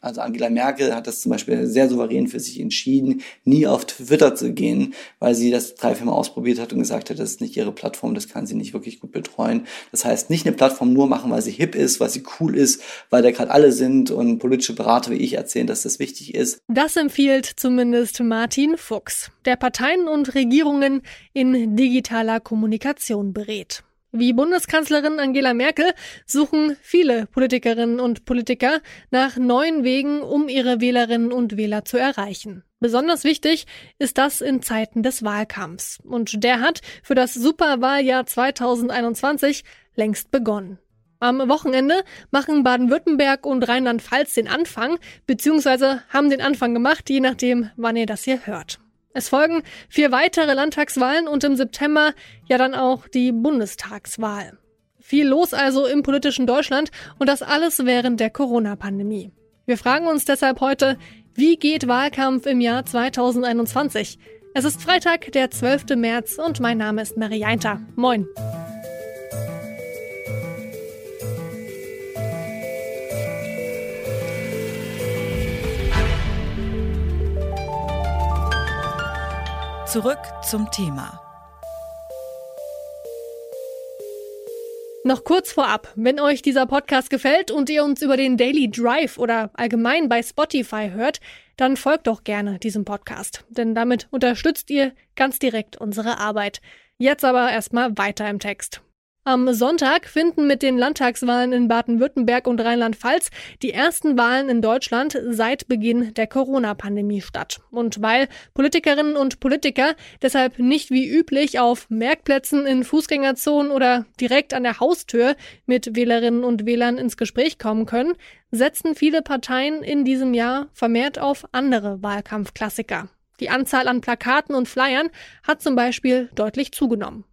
Also Angela Merkel hat das zum Beispiel sehr souverän für sich entschieden, nie auf Twitter zu gehen, weil sie das drei, vier Mal ausprobiert hat und gesagt hat, das ist nicht ihre Plattform, das kann sie nicht wirklich gut betreuen. Das heißt, nicht eine Plattform nur machen, weil sie hip ist, weil sie cool ist, weil da gerade alle sind und politische Berater wie ich erzählen, dass das wichtig ist. Das empfiehlt zumindest Martin Fuchs, der Parteien und Regierungen in digitaler Kommunikation berät. Wie Bundeskanzlerin Angela Merkel suchen viele Politikerinnen und Politiker nach neuen Wegen, um ihre Wählerinnen und Wähler zu erreichen. Besonders wichtig ist das in Zeiten des Wahlkampfs. Und der hat für das Superwahljahr 2021 längst begonnen. Am Wochenende machen Baden-Württemberg und Rheinland-Pfalz den Anfang, beziehungsweise haben den Anfang gemacht, je nachdem, wann ihr das hier hört. Es folgen vier weitere Landtagswahlen und im September ja dann auch die Bundestagswahl. Viel los also im politischen Deutschland und das alles während der Corona-Pandemie. Wir fragen uns deshalb heute, wie geht Wahlkampf im Jahr 2021? Es ist Freitag, der 12. März und mein Name ist Marie Einter. Moin. Zurück zum Thema. Noch kurz vorab, wenn euch dieser Podcast gefällt und ihr uns über den Daily Drive oder allgemein bei Spotify hört, dann folgt doch gerne diesem Podcast, denn damit unterstützt ihr ganz direkt unsere Arbeit. Jetzt aber erstmal weiter im Text. Am Sonntag finden mit den Landtagswahlen in Baden-Württemberg und Rheinland-Pfalz die ersten Wahlen in Deutschland seit Beginn der Corona-Pandemie statt. Und weil Politikerinnen und Politiker deshalb nicht wie üblich auf Merkplätzen in Fußgängerzonen oder direkt an der Haustür mit Wählerinnen und Wählern ins Gespräch kommen können, setzen viele Parteien in diesem Jahr vermehrt auf andere Wahlkampfklassiker. Die Anzahl an Plakaten und Flyern hat zum Beispiel deutlich zugenommen.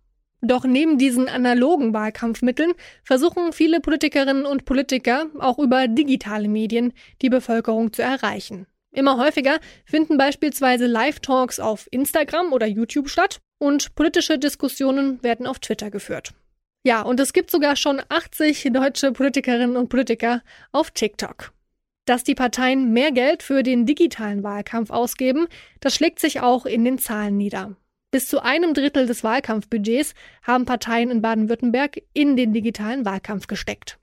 Doch neben diesen analogen Wahlkampfmitteln versuchen viele Politikerinnen und Politiker auch über digitale Medien die Bevölkerung zu erreichen. Immer häufiger finden beispielsweise Live-Talks auf Instagram oder YouTube statt und politische Diskussionen werden auf Twitter geführt. Ja, und es gibt sogar schon 80 deutsche Politikerinnen und Politiker auf TikTok. Dass die Parteien mehr Geld für den digitalen Wahlkampf ausgeben, das schlägt sich auch in den Zahlen nieder. Bis zu einem Drittel des Wahlkampfbudgets haben Parteien in Baden-Württemberg in den digitalen Wahlkampf gesteckt.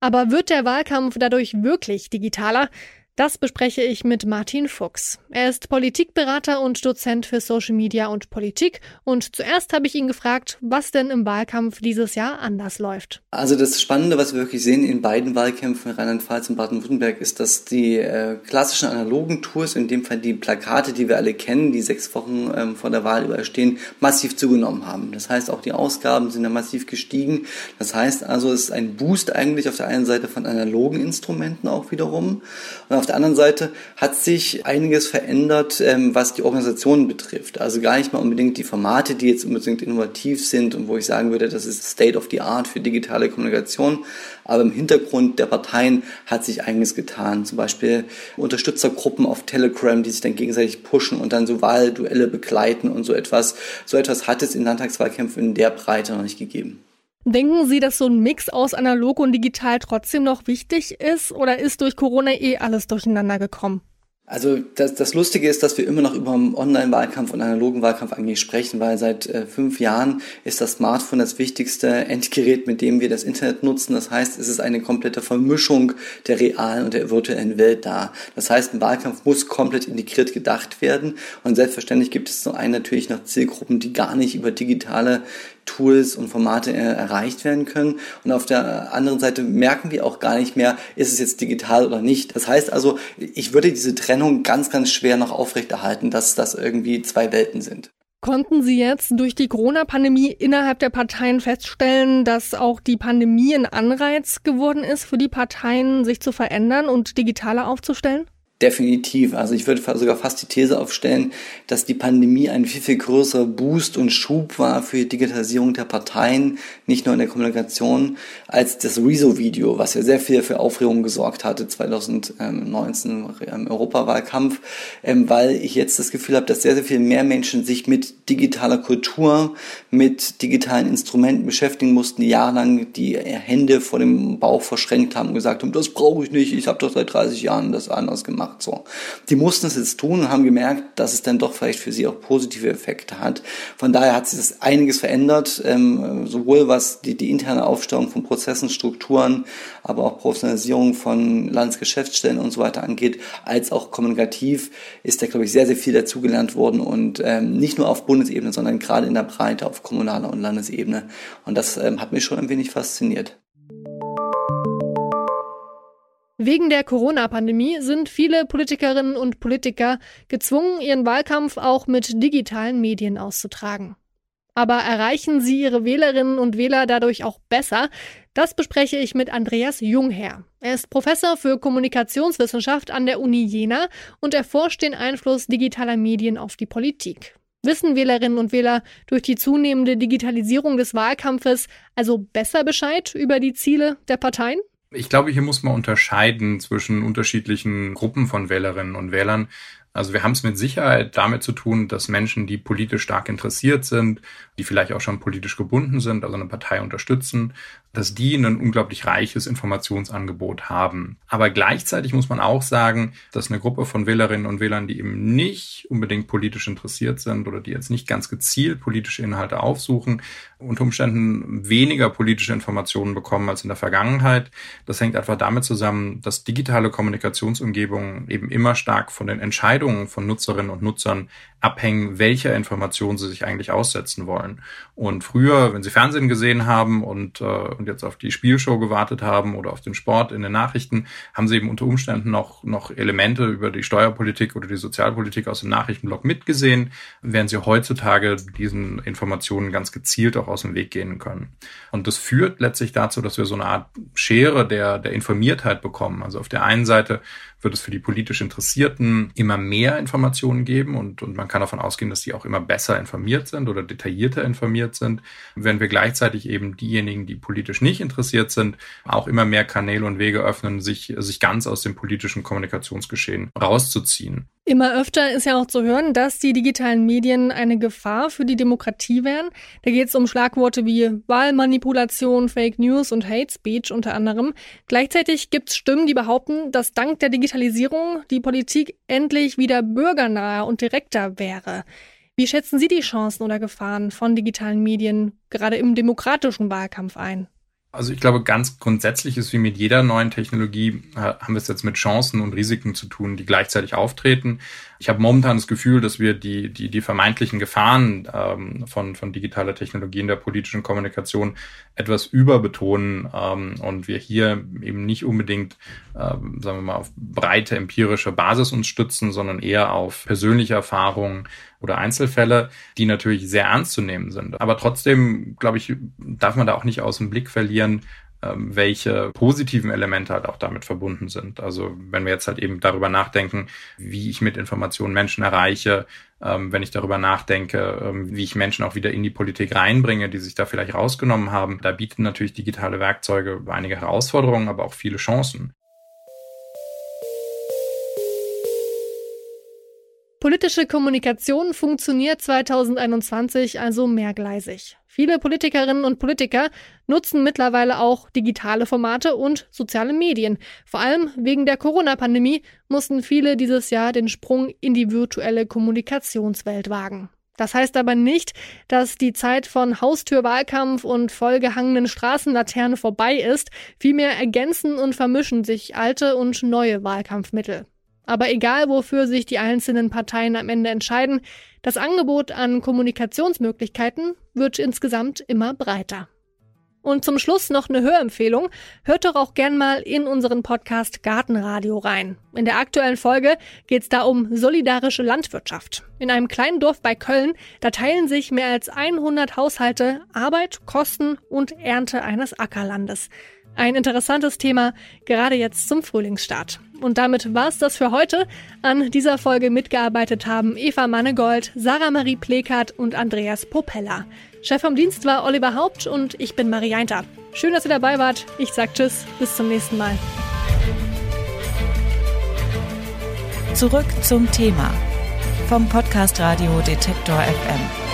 Aber wird der Wahlkampf dadurch wirklich digitaler? Das bespreche ich mit Martin Fuchs. Er ist Politikberater und Dozent für Social Media und Politik. Und zuerst habe ich ihn gefragt, was denn im Wahlkampf dieses Jahr anders läuft. Also das Spannende, was wir wirklich sehen in beiden Wahlkämpfen Rheinland-Pfalz und Baden-Württemberg, ist, dass die äh, klassischen analogen Tours, in dem Fall die Plakate, die wir alle kennen, die sechs Wochen ähm, vor der Wahl überstehen, massiv zugenommen haben. Das heißt, auch die Ausgaben sind ja massiv gestiegen. Das heißt also, es ist ein Boost eigentlich auf der einen Seite von analogen Instrumenten auch wiederum. Und auf der anderen Seite hat sich einiges verändert, ähm, was die Organisation betrifft. Also gar nicht mal unbedingt die Formate, die jetzt unbedingt innovativ sind und wo ich sagen würde, das ist State of the Art für digitale Kommunikation. Aber im Hintergrund der Parteien hat sich einiges getan. Zum Beispiel Unterstützergruppen auf Telegram, die sich dann gegenseitig pushen und dann so Wahlduelle begleiten und so etwas. So etwas hat es in Landtagswahlkämpfen in der Breite noch nicht gegeben. Denken Sie, dass so ein Mix aus analog und digital trotzdem noch wichtig ist oder ist durch Corona eh alles durcheinander gekommen? Also das, das Lustige ist, dass wir immer noch über Online-Wahlkampf und analogen Wahlkampf eigentlich sprechen, weil seit äh, fünf Jahren ist das Smartphone das wichtigste Endgerät, mit dem wir das Internet nutzen. Das heißt, es ist eine komplette Vermischung der realen und der virtuellen Welt da. Das heißt, ein Wahlkampf muss komplett integriert gedacht werden. Und selbstverständlich gibt es zum einen natürlich noch Zielgruppen, die gar nicht über digitale Tools und Formate äh, erreicht werden können. Und auf der anderen Seite merken wir auch gar nicht mehr, ist es jetzt digital oder nicht. Das heißt also, ich würde diese Trennung ganz, ganz schwer noch aufrechterhalten, dass das irgendwie zwei Welten sind. Konnten Sie jetzt durch die Corona-Pandemie innerhalb der Parteien feststellen, dass auch die Pandemie ein Anreiz geworden ist für die Parteien, sich zu verändern und digitaler aufzustellen? Definitiv. Also ich würde sogar fast die These aufstellen, dass die Pandemie ein viel, viel größerer Boost und Schub war für die Digitalisierung der Parteien, nicht nur in der Kommunikation, als das Rezo-Video, was ja sehr viel für Aufregung gesorgt hatte 2019 im Europawahlkampf, ähm, weil ich jetzt das Gefühl habe, dass sehr, sehr viel mehr Menschen sich mit digitaler Kultur, mit digitalen Instrumenten beschäftigen mussten, die jahrelang die Hände vor dem Bauch verschränkt haben und gesagt haben, das brauche ich nicht, ich habe doch seit 30 Jahren das anders gemacht gemacht. So. Die mussten es jetzt tun und haben gemerkt, dass es dann doch vielleicht für sie auch positive Effekte hat. Von daher hat sich das einiges verändert, ähm, sowohl was die, die interne Aufstellung von Prozessen, Strukturen, aber auch Professionalisierung von Landesgeschäftsstellen und so weiter angeht, als auch kommunikativ ist da, glaube ich, sehr, sehr viel dazugelernt worden und ähm, nicht nur auf Bundesebene, sondern gerade in der Breite auf kommunaler und Landesebene. Und das ähm, hat mich schon ein wenig fasziniert. Wegen der Corona-Pandemie sind viele Politikerinnen und Politiker gezwungen, ihren Wahlkampf auch mit digitalen Medien auszutragen. Aber erreichen sie ihre Wählerinnen und Wähler dadurch auch besser? Das bespreche ich mit Andreas Jungherr. Er ist Professor für Kommunikationswissenschaft an der Uni Jena und erforscht den Einfluss digitaler Medien auf die Politik. Wissen Wählerinnen und Wähler durch die zunehmende Digitalisierung des Wahlkampfes also besser Bescheid über die Ziele der Parteien? Ich glaube, hier muss man unterscheiden zwischen unterschiedlichen Gruppen von Wählerinnen und Wählern. Also wir haben es mit Sicherheit damit zu tun, dass Menschen, die politisch stark interessiert sind, die vielleicht auch schon politisch gebunden sind, also eine Partei unterstützen, dass die ein unglaublich reiches Informationsangebot haben. Aber gleichzeitig muss man auch sagen, dass eine Gruppe von Wählerinnen und Wählern, die eben nicht unbedingt politisch interessiert sind oder die jetzt nicht ganz gezielt politische Inhalte aufsuchen, unter Umständen weniger politische Informationen bekommen als in der Vergangenheit. Das hängt einfach damit zusammen, dass digitale Kommunikationsumgebungen eben immer stark von den Entscheidungen von Nutzerinnen und Nutzern abhängen, welcher Information sie sich eigentlich aussetzen wollen. Und früher, wenn sie Fernsehen gesehen haben und, äh, und jetzt auf die Spielshow gewartet haben oder auf den Sport in den Nachrichten, haben sie eben unter Umständen noch, noch Elemente über die Steuerpolitik oder die Sozialpolitik aus dem Nachrichtenblock mitgesehen, während sie heutzutage diesen Informationen ganz gezielt auch aus dem Weg gehen können. Und das führt letztlich dazu, dass wir so eine Art Schere der, der Informiertheit bekommen. Also auf der einen Seite wird es für die politisch Interessierten immer mehr Informationen geben und, und man kann davon ausgehen, dass die auch immer besser informiert sind oder detaillierter informiert sind, wenn wir gleichzeitig eben diejenigen, die politisch nicht interessiert sind, auch immer mehr Kanäle und Wege öffnen, sich, sich ganz aus dem politischen Kommunikationsgeschehen rauszuziehen. Immer öfter ist ja auch zu hören, dass die digitalen Medien eine Gefahr für die Demokratie wären. Da geht es um Schlagworte wie Wahlmanipulation, Fake News und Hate Speech unter anderem. Gleichzeitig gibt es Stimmen, die behaupten, dass dank der Digitalisierung die Politik endlich wieder bürgernaher und direkter wäre. Wie schätzen Sie die Chancen oder Gefahren von digitalen Medien gerade im demokratischen Wahlkampf ein? Also ich glaube, ganz grundsätzlich ist wie mit jeder neuen Technologie, haben wir es jetzt mit Chancen und Risiken zu tun, die gleichzeitig auftreten. Ich habe momentan das Gefühl, dass wir die, die, die vermeintlichen Gefahren ähm, von, von digitaler Technologie in der politischen Kommunikation etwas überbetonen ähm, und wir hier eben nicht unbedingt, ähm, sagen wir mal, auf breite empirische Basis uns stützen, sondern eher auf persönliche Erfahrungen oder Einzelfälle, die natürlich sehr ernst zu nehmen sind. Aber trotzdem, glaube ich, darf man da auch nicht aus dem Blick verlieren, welche positiven Elemente halt auch damit verbunden sind. Also wenn wir jetzt halt eben darüber nachdenken, wie ich mit Informationen Menschen erreiche, ähm, wenn ich darüber nachdenke, ähm, wie ich Menschen auch wieder in die Politik reinbringe, die sich da vielleicht rausgenommen haben, da bieten natürlich digitale Werkzeuge einige Herausforderungen, aber auch viele Chancen. Politische Kommunikation funktioniert 2021 also mehrgleisig. Viele Politikerinnen und Politiker nutzen mittlerweile auch digitale Formate und soziale Medien. Vor allem wegen der Corona-Pandemie mussten viele dieses Jahr den Sprung in die virtuelle Kommunikationswelt wagen. Das heißt aber nicht, dass die Zeit von Haustürwahlkampf und vollgehangenen Straßenlaterne vorbei ist. Vielmehr ergänzen und vermischen sich alte und neue Wahlkampfmittel. Aber egal, wofür sich die einzelnen Parteien am Ende entscheiden, das Angebot an Kommunikationsmöglichkeiten wird insgesamt immer breiter. Und zum Schluss noch eine Hörempfehlung. Hört doch auch gern mal in unseren Podcast Gartenradio rein. In der aktuellen Folge geht es da um solidarische Landwirtschaft. In einem kleinen Dorf bei Köln, da teilen sich mehr als 100 Haushalte Arbeit, Kosten und Ernte eines Ackerlandes. Ein interessantes Thema, gerade jetzt zum Frühlingsstart. Und damit war es das für heute. An dieser Folge mitgearbeitet haben Eva Mannegold, Sarah Marie Plekert und Andreas Popella. Chef vom Dienst war Oliver Haupt und ich bin Marie Einter. Schön, dass ihr dabei wart. Ich sag Tschüss, bis zum nächsten Mal. Zurück zum Thema vom Podcast Radio Detektor FM.